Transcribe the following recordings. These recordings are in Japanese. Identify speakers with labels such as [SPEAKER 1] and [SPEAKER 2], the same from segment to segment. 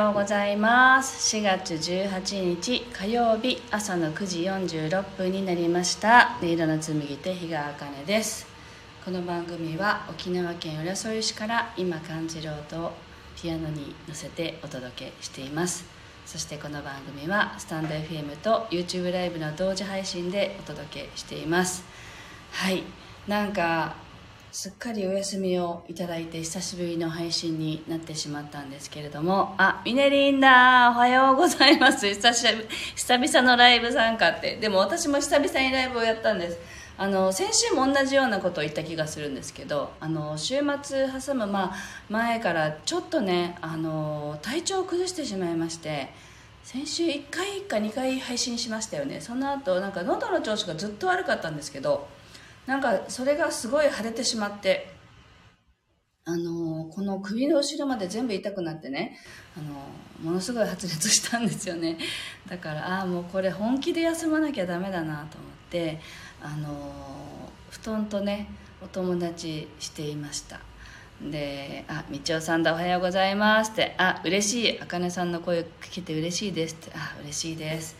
[SPEAKER 1] ようございます。4月18日火曜日朝の9時46分になりました。音色の紡手日川茜です。この番組は沖縄県浦添市から今感じる音をピアノに乗せてお届けしています。そしてこの番組はスタンド FM と YouTube ライブの同時配信でお届けしています。はい。なんかすっかりお休みをいただいて久しぶりの配信になってしまったんですけれども。あミネリンだ。おはようございます。久し久々のライブ参加って。でも私も久々にライブをやったんです。あの先週も同じようなことを言った気がするんですけどあの週末挟む、まあ、前からちょっとねあの体調を崩してしまいまして先週1回か2回配信しましたよね。その後なんか喉の調子がずっと悪かったんですけどなんかそれがすごい腫れてしまってあのこの首の後ろまで全部痛くなってねあのものすごい発熱したんですよね。だからああもうこれ本気で休まなきゃダメだなと思ってあの布団とねお友達していました。で「あ道夫さんだおはようございます」って「あ嬉しい。あかねさんの声聞けて嬉しいです」って「あ嬉しいです」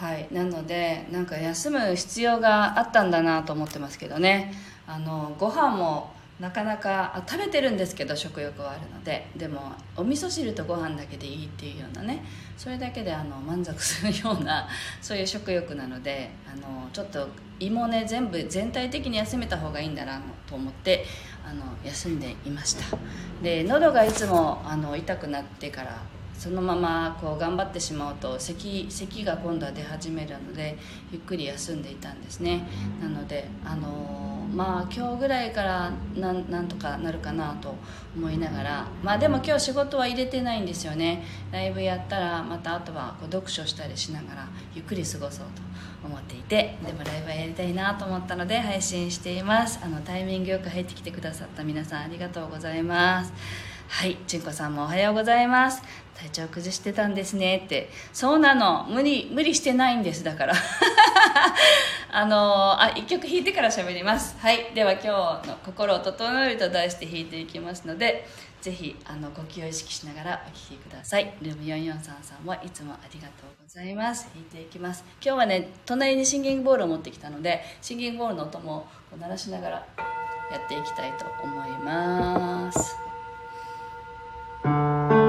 [SPEAKER 1] はい。なのでなんか休む必要があったんだなと思ってますけどね。あのご飯もなかなかあ食べてるんですけど食欲はあるので。でもお味噌汁とご飯だけでいいっていうようなね。それだけであの満足するような そういう食欲なのであのちょっと胃もね全部全体的に休めた方がいいんだなと思ってあの休んでいました。で喉がいつもあの痛くなってからそのままこう頑張ってしまうと咳咳が今度は出始めるのでゆっくり休んでいたんですね。なのであのー、まあ今日ぐらいからなんとかなるかなと思いながらまあでも今日仕事は入れてないんですよね。ライブやったらまたあとはこう読書したりしながらゆっくり過ごそうと思っていてでもライブはやりたいなと思ったので配信しています。あのタイミングよく入ってきてくださった皆さんありがとうございます。はい純子さんもおはようございます。体調崩してたんですね。って。そうなの。無理無理してないんですだから。あのあ一曲弾いてから喋ります。はい。では今日の「心を整える」と題して弾いていきますのでぜひあの呼吸を意識しながらお聴きください。ルーム4433さんもいつもありがとうございます。弾いていきます。今日はね隣にシンギングボールを持ってきたのでシンギングボールの音も鳴らしながらやっていきたいと思います。はい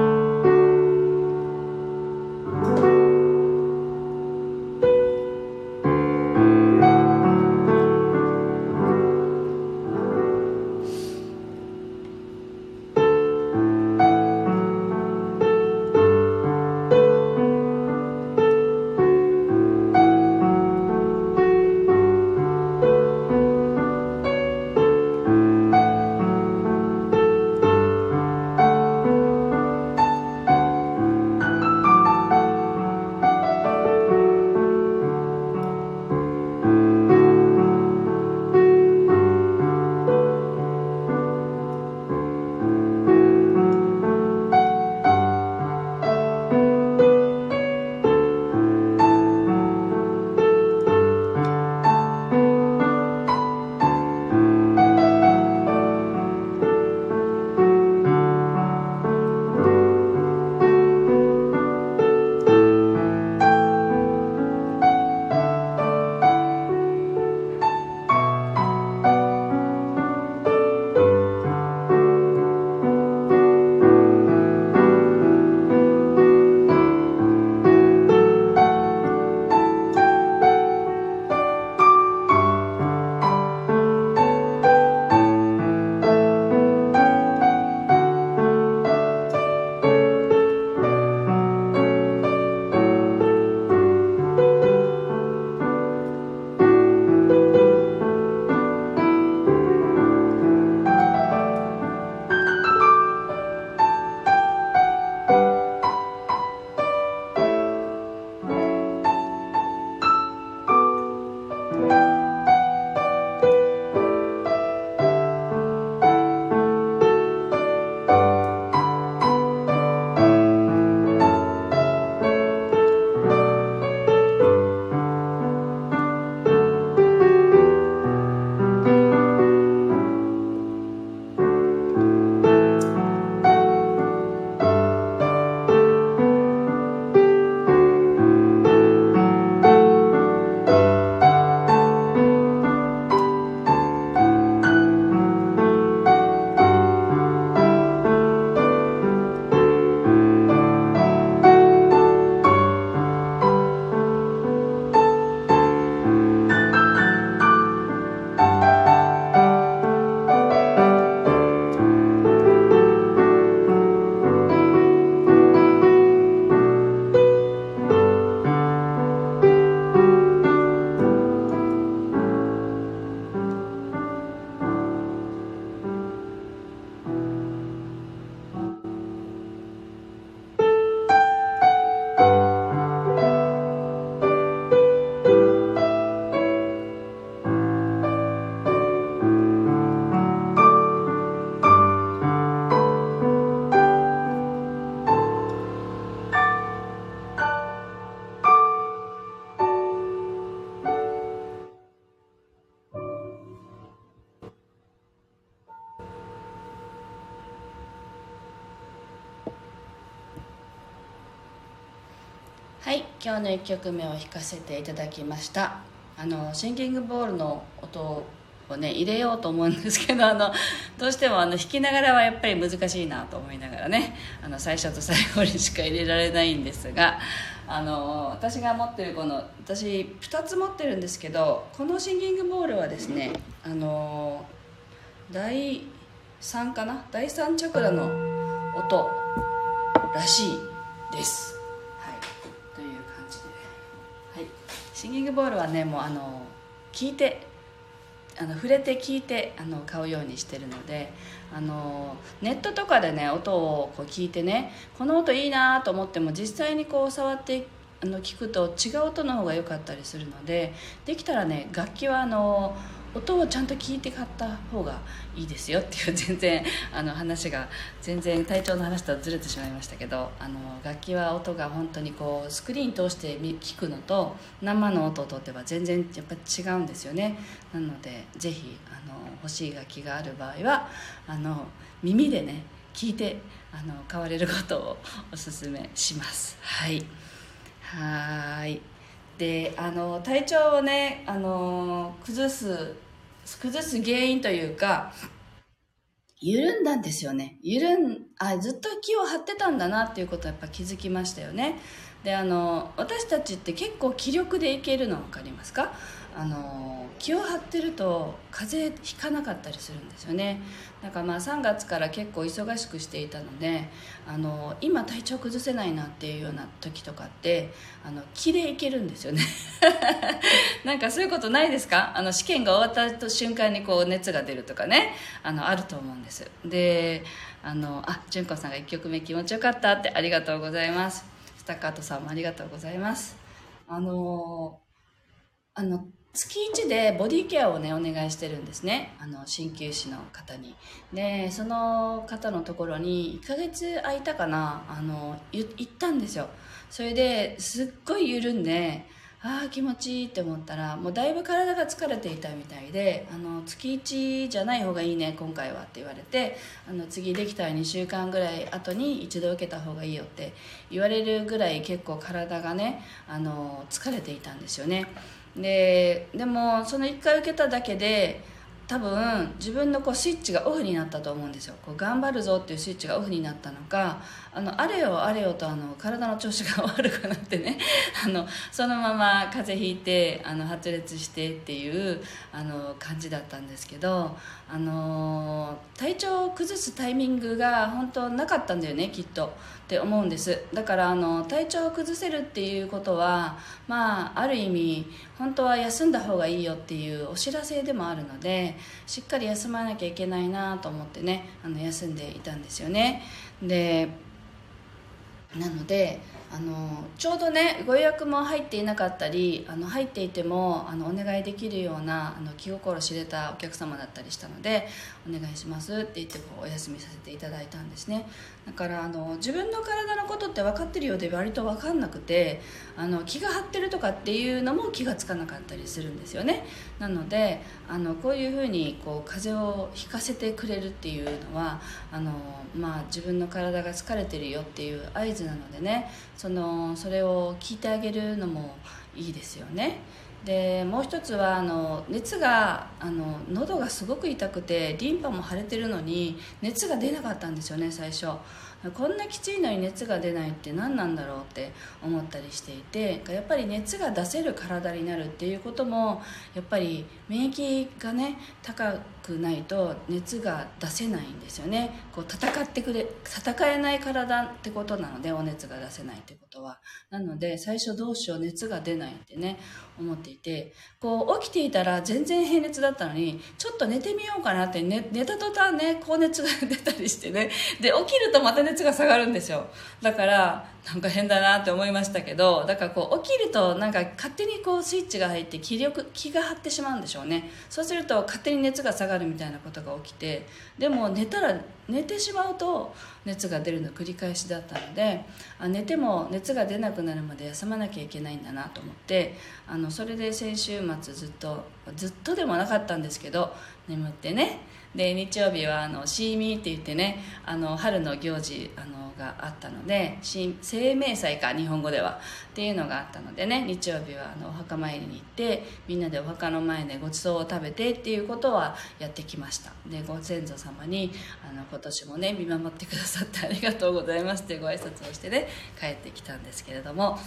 [SPEAKER 1] 今日の1曲目を弾かせていただきました。あのシンキングボールの音をね入れようと思うんですけどあのどうしてもあの弾きながらはやっぱり難しいなと思いながらねあの最初と最後にしか入れられないんですがあの私が持ってるこの私2つ持ってるんですけどこのシンキングボールはですねあの第3かな？第3チャクラの音らしいです。シンギングボールはねもうあの聞いてあの触れて聞いてあの買うようにしてるのであのネットとかでね音をこう聞いてねこの音いいなと思っても実際にこう触ってあの聞くと違う音の方が良かったりするのでできたらね楽器はあの音をちゃんと聞いて買った方がいいですよっていう全然 あの話が全然体調の話とはずれてしまいましたけどあの楽器は音が本当にこうスクリーン通して聞くのと生の音をとっては全然やっぱ違うんですよね。なのでぜひあの欲しい楽器がある場合はあの耳でね聞いてあの買われることをおすすめします。はい。はい。であの体調をねあの崩す崩す原因というか緩んだんですよね。緩んあずっと気を張ってたんだなっていうことはやっぱ気づきましたよね。であの私たちって結構気力でいけるの分かりますか？あの気を張ってると風邪ひかなかったりするんですよね。だからまあ3月から結構忙しくしていたのであの今体調崩せないなっていうような時とかってあの気でいけるんですよね。なんかそういうことないですか？あの試験が終わった瞬間にこう熱が出るとかね。あのあると思うんです。であのあ純子さんが1曲目気持ちよかったってありがとうございます。スタッカートさんもありがとうございます。あのあの月1でボディケアをねお願いしてるんですね。あの鍼灸師の方に。でその方のところに1ヶ月空いたかな？あの行ったんですよ。それですっごい緩んでああ気持ちいいって思ったらもうだいぶ体が疲れていたみたいであの月1じゃない方がいいね今回はって言われてあの次できたら2週間ぐらい後に一度受けた方がいいよって言われるぐらい結構体がねあの疲れていたんですよね。ででもその1回受けただけで多分自分のこうスイッチがオフになったと思うんですよ。こう頑張るぞっていうスイッチがオフになったのかあのあれよあれよとあの体の調子が悪くなってね。あのそのまま風邪ひいてあの発熱してっていうあの感じだったんですけどあの体調を崩すタイミングが本当なかったんだよねきっと。って思うんです。だからあの体調を崩せるっていうことはまあある意味本当は休んだ方がいいよっていうお知らせでもあるのでしっかり休まなきゃいけないなと思ってねあの休んでいたんですよね。でなのであのちょうどねご予約も入っていなかったりあの入っていてもあのお願いできるようなあの気心知れたお客様だったりしたのでお願いしますって言ってこうお休みさせていただいたんですね。だからあの自分の体のことって分かってるようで割と分かんなくてあの気が張ってるとかっていうのも気がつかなかったりするんですよね。なのであのこういうふうにこう風邪をひかせてくれるっていうのはあの、まあ、自分の体が疲れてるよっていう合図なのでねそのそれを聞いてあげるのもいいですよね。でもう一つはあの熱があの喉がすごく痛くてリンパも腫れてるのに熱が出なかったんですよね最初。こんなきついのに熱が出ないって何なんだろうって思ったりしていてやっぱり熱が出せる体になるっていうこともやっぱり免疫がね高くないと熱が出せないんですよね。こう戦ってくれ戦えない体ってことなのでお熱が出せないって。とは。なので最初どうしよう熱が出ないってね思っていて。こう起きていたら全然平熱だったのにちょっと寝てみようかなって寝寝た途端ね高熱が出たりしてね。で起きるとまた熱が下がるんですよ。だからなんか変だなって思いましたけどだからこう起きるとなんか勝手にこうスイッチが入って気力気が張ってしまうんでしょうね。そうすると勝手に熱が下がるみたいなことが起きてでも寝たら寝てしまうと熱が出るの繰り返しだったのであ寝ても熱が出なくなるまで休まなきゃいけないんだなと思ってあのそれで先週末ずっとずっとでもなかったんですけど眠ってねで日曜日はあのシーミーって言ってねあの春の行事あのがあったので生命祭か日本語では。っていうのがあったのでね日曜日はあのお墓参りに行ってみんなでお墓の前でごちそうを食べてっていうことはやってきました。でご先祖様にあの今年もね見守ってくださってありがとうございますってご挨拶をしてね帰ってきたんですけれども。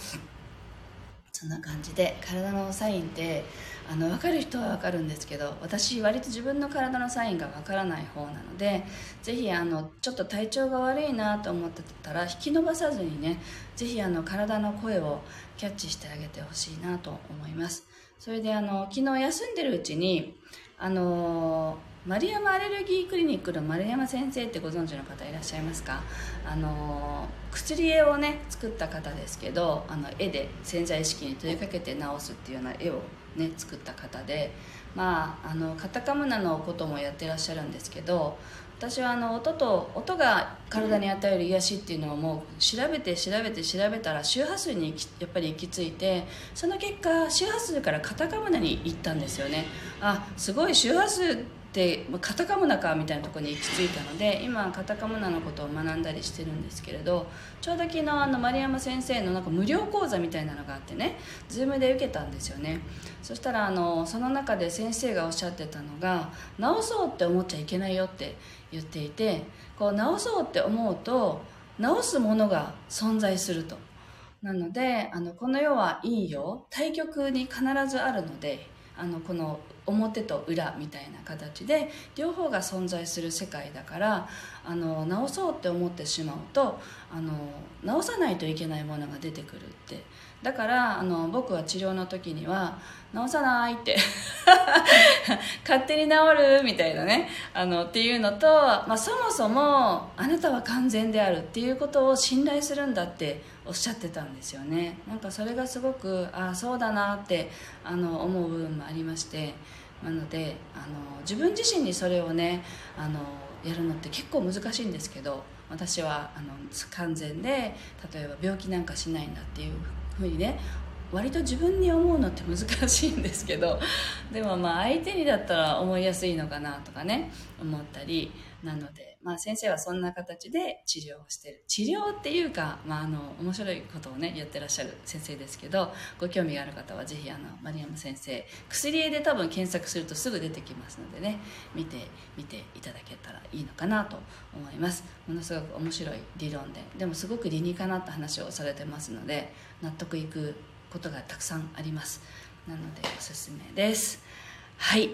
[SPEAKER 1] そんな感じで体のサインってあの分かる人は分かるんですけど私割と自分の体のサインが分からない方なのでぜひあのちょっと体調が悪いなと思ってたら引き伸ばさずにねぜひあの体の声をキャッチしてあげてほしいなと思います。それであの昨日休んでるうちにあの丸山アレルギークリニックの丸山先生ってご存知の方いらっしゃいますか？あの薬絵をね作った方ですけどあの絵で潜在意識に問いかけて直すっていうような絵をね作った方でまああのカタカムナのこともやってらっしゃるんですけど私はあの音と音が体に与える癒しっていうのをもう調べて調べて調べたら周波数にやっぱり行き着いてその結果周波数からカタカムナに行ったんですよね。あすごい周波数でカタカムナかみたいなとこに行き着いたので今カタカムナのことを学んだりしてるんですけれどちょうど昨日あの丸山先生のなんか無料講座みたいなのがあってね Zoom で受けたんですよね。そしたらあのその中で先生がおっしゃってたのが直そうって思っちゃいけないよって言っていてこう直そうって思うと直すものが存在すると。なのであのこの世は陰陽対極に必ずあるのであのこの表と裏みたいな形で両方が存在する世界だからあの直そうって思ってしまうとあの直さないといけないものが出てくるってだからあの僕は治療の時には「直さない」って 勝手に治るみたいなねあのっていうのと、まあ、そもそもあなたは完全であるっていうことを信頼するんだっておっしゃってたんですよね。なんかそれがすごくああそうだなってあの思う部分もありましてなのであの自分自身にそれをねあのやるのって結構難しいんですけど私はあの完全で例えば病気なんかしないんだっていうふうにね割と自分に思うのって難しいんですけどでもまあ相手にだったら思いやすいのかなとかね思ったりなので、まあ、先生はそんな形で治療をしてる。治療っていうか、まあ、あの面白いことをねやってらっしゃる先生ですけどご興味がある方はぜひあの丸山先生薬絵で多分検索するとすぐ出てきますのでね見てみていただけたらいいのかなと思います。ものすごく面白い理論ででもすごく理にかなった話をされてますので納得いくことがたくさんあります。なのでおすすめです。はい。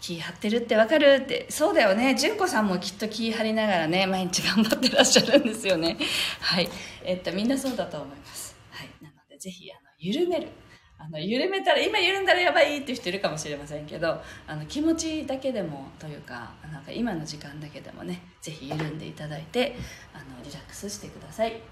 [SPEAKER 1] 気張ってるってわかる？って。そうだよね。純子さんもきっと気張りながらね毎日頑張ってらっしゃるんですよね。はい。えっとみんなそうだと思います。はい。なのでぜひあの緩める。あの緩めたら今緩んだらやばいっていう人いるかもしれませんけどあの気持ちだけでもというかなんか今の時間だけでもねぜひ緩んでいただいてあのリラックスしてください。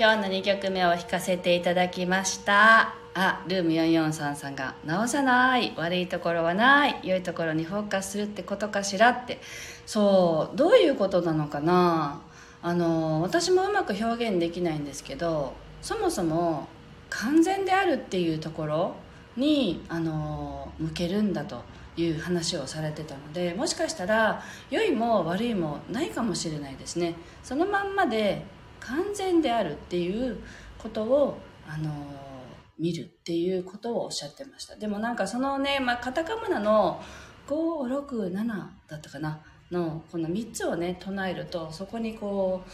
[SPEAKER 1] 今日の2曲目を弾かせていただきました？あルーム443さんが「直さない。悪いところはない。良いところにフォーカスするってことかしら」って。そうどういうことなのかな？あの私もうまく表現できないんですけどそもそも完全であるっていうところにあの向けるんだという話をされてたのでもしかしたら良いも悪いもないかもしれないですね。そのまんまで完全であるっていうことをあの見るっていうことをおっしゃってました。でもなんかそのね、まあ、カタカムナの567だったかなのこの3つをね唱えるとそこにこう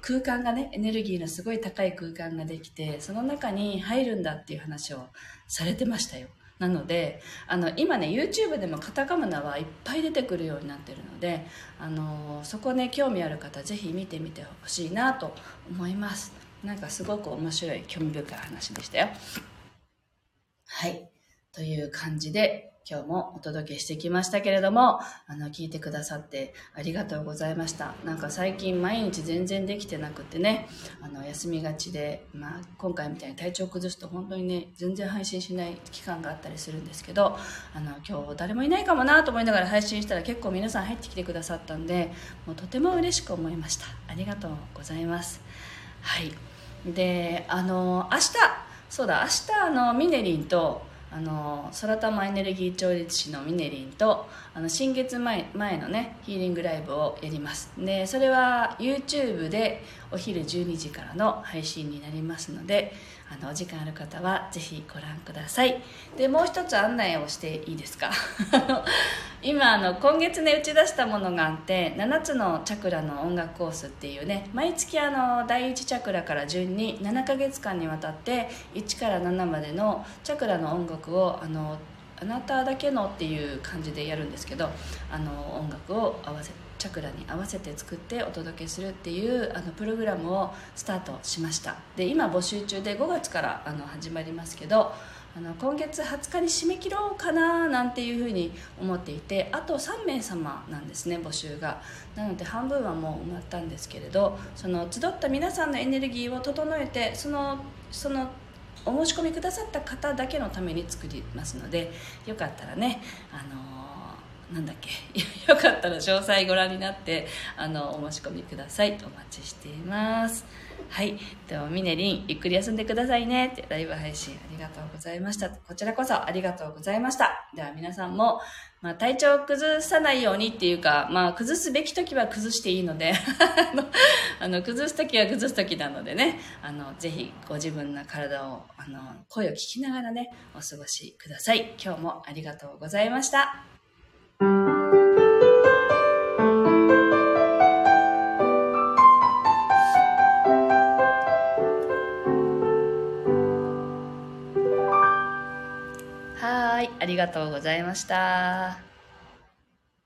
[SPEAKER 1] 空間がねエネルギーのすごい高い空間ができてその中に入るんだっていう話をされてましたよ。なのであの今ね YouTube でもカタカムナはいっぱい出てくるようになってるのであのそこね興味ある方是非見てみてほしいなと思います。なんかすごく面白い興味深い話でしたよ。はい。という感じで今日もお届けしてきましたけれども、あの、聞いてくださってありがとうございました。なんか最近毎日全然できてなくてね、あの、休みがちで、まあ、今回みたいに体調崩すと本当にね、全然配信しない期間があったりするんですけど、あの、今日誰もいないかもなと思いながら配信したら結構皆さん入ってきてくださったんで、もうとても嬉しく思いました。ありがとうございます。はい。で、あの、明日、そうだ、明日、あの、ミネリンと、あの空玉エネルギー調律師のミネリンとあの新月前前のねヒーリングライブをやります。でそれは YouTube でお昼12時からの配信になりますのであのお時間ある方はぜひご覧ください。でもう一つ案内をしていいですか？今あの今月ね打ち出したものがあって7つのチャクラの音楽コースっていうね毎月あの第1チャクラから順に7ヶ月間にわたって1から7までのチャクラの音楽をあのあなただけのっていう感じでやるんですけどあの音楽を合わせてチャクラに合わせて作ってお届けするっていうあのプログラムをスタートしました。で今募集中で5月からあの始まりますけどあの今月20日に締め切ろうかななんていうふうに思っていてあと3名様なんですね募集が。なので半分はもう埋まったんですけれどその集った皆さんのエネルギーを整えてそのそのお申し込みくださった方だけのために作りますのでよかったらねあのなんだっけ？よかったら詳細ご覧になってあのお申し込みください。お待ちしています。はい。ではミネリンゆっくり休んでくださいね。ってライブ配信ありがとうございました。こちらこそありがとうございました。では皆さんも、まあ、体調を崩さないようにっていうか、まあ、崩すべき時は崩していいので あの崩す時は崩す時なのでね。あのぜひご自分の体をあの声を聞きながらねお過ごしください。今日もありがとうございました。はい、ありがとうございました。